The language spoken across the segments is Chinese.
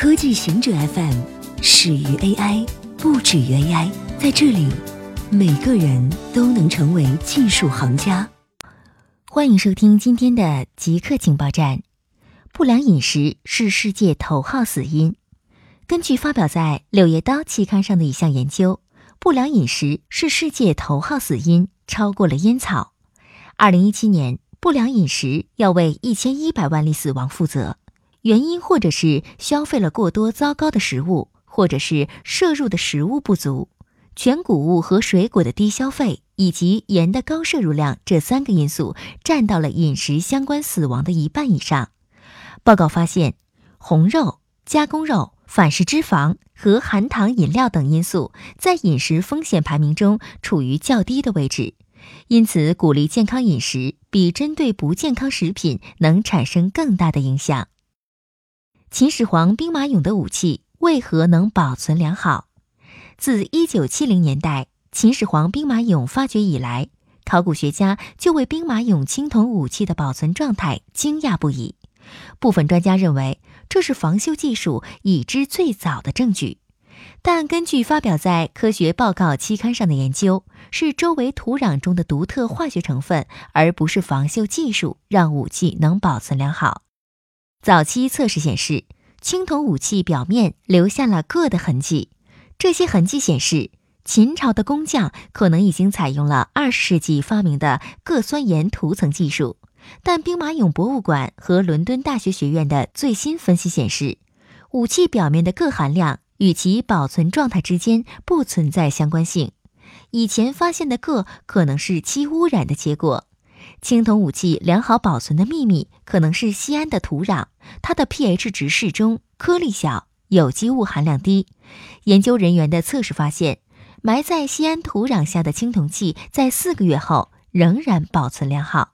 科技行者 FM 始于 AI，不止于 AI。在这里，每个人都能成为技术行家。欢迎收听今天的极客情报站。不良饮食是世界头号死因。根据发表在《柳叶刀》期刊上的一项研究，不良饮食是世界头号死因，超过了烟草。二零一七年，不良饮食要为一千一百万例死亡负责。原因或者是消费了过多糟糕的食物，或者是摄入的食物不足，全谷物和水果的低消费，以及盐的高摄入量，这三个因素占到了饮食相关死亡的一半以上。报告发现，红肉、加工肉、反式脂肪和含糖饮料等因素在饮食风险排名中处于较低的位置，因此鼓励健康饮食比针对不健康食品能产生更大的影响。秦始皇兵马俑的武器为何能保存良好？自1970年代秦始皇兵马俑发掘以来，考古学家就为兵马俑青铜武器的保存状态惊讶不已。部分专家认为这是防锈技术已知最早的证据，但根据发表在《科学报告》期刊上的研究，是周围土壤中的独特化学成分，而不是防锈技术让武器能保存良好。早期测试显示，青铜武器表面留下了铬的痕迹。这些痕迹显示，秦朝的工匠可能已经采用了二十世纪发明的铬酸盐涂层技术。但兵马俑博物馆和伦敦大学学院的最新分析显示，武器表面的铬含量与其保存状态之间不存在相关性。以前发现的铬可能是漆污染的结果。青铜武器良好保存的秘密可能是西安的土壤，它的 pH 值适中，颗粒小，有机物含量低。研究人员的测试发现，埋在西安土壤下的青铜器在四个月后仍然保存良好。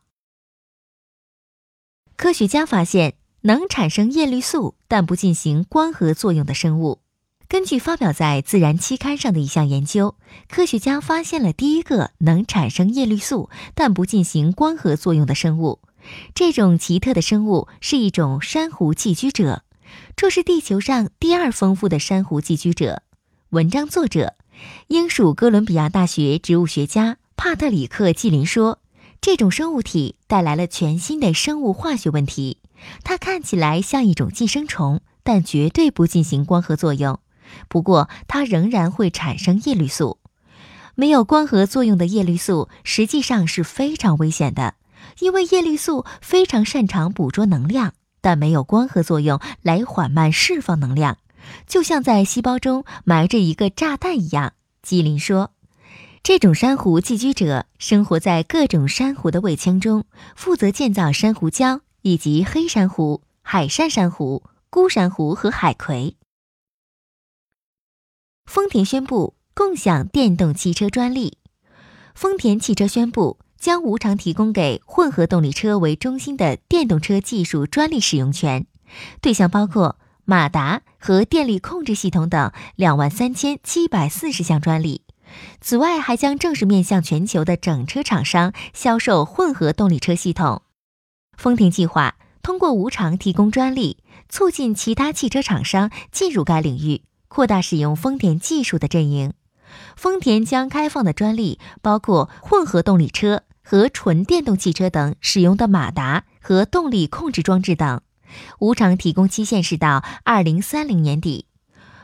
科学家发现能产生叶绿素但不进行光合作用的生物。根据发表在《自然》期刊上的一项研究，科学家发现了第一个能产生叶绿素但不进行光合作用的生物。这种奇特的生物是一种珊瑚寄居者，这是地球上第二丰富的珊瑚寄居者。文章作者：英属哥伦比亚大学植物学家帕特里克·季林说：“这种生物体带来了全新的生物化学问题。它看起来像一种寄生虫，但绝对不进行光合作用。”不过，它仍然会产生叶绿素。没有光合作用的叶绿素实际上是非常危险的，因为叶绿素非常擅长捕捉能量，但没有光合作用来缓慢释放能量，就像在细胞中埋着一个炸弹一样。基林说：“这种珊瑚寄居者生活在各种珊瑚的胃腔中，负责建造珊瑚礁以及黑珊瑚、海扇珊瑚、孤珊瑚和海葵。”丰田宣布共享电动汽车专利。丰田汽车宣布将无偿提供给混合动力车为中心的电动车技术专利使用权，对象包括马达和电力控制系统等两万三千七百四十项专利。此外，还将正式面向全球的整车厂商销售混合动力车系统。丰田计划通过无偿提供专利，促进其他汽车厂商进入该领域。扩大使用丰田技术的阵营，丰田将开放的专利包括混合动力车和纯电动汽车等使用的马达和动力控制装置等。无偿提供期限是到二零三零年底。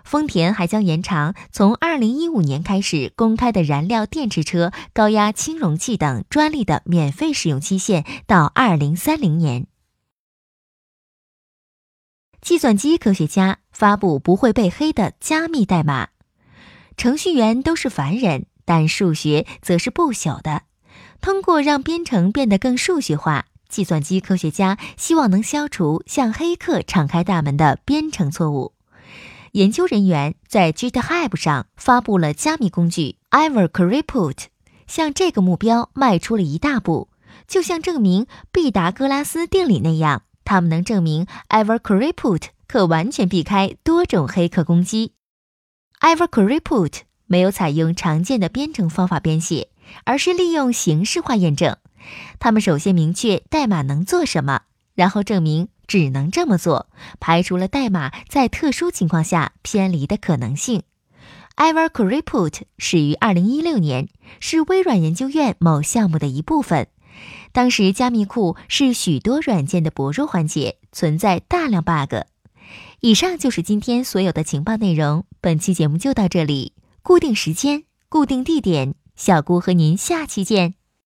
丰田还将延长从二零一五年开始公开的燃料电池车、高压氢容器等专利的免费使用期限到二零三零年。计算机科学家发布不会被黑的加密代码。程序员都是凡人，但数学则是不朽的。通过让编程变得更数学化，计算机科学家希望能消除向黑客敞开大门的编程错误。研究人员在 GitHub 上发布了加密工具 Ivercryput，向这个目标迈出了一大步。就像证明毕达哥拉斯定理那样。他们能证明 Ivercryput 可完全避开多种黑客攻击。Ivercryput 没有采用常见的编程方法编写，而是利用形式化验证。他们首先明确代码能做什么，然后证明只能这么做，排除了代码在特殊情况下偏离的可能性。Ivory Report 始于2016年，是微软研究院某项目的一部分。当时加密库是许多软件的薄弱环节，存在大量 bug。以上就是今天所有的情报内容。本期节目就到这里，固定时间，固定地点，小姑和您下期见。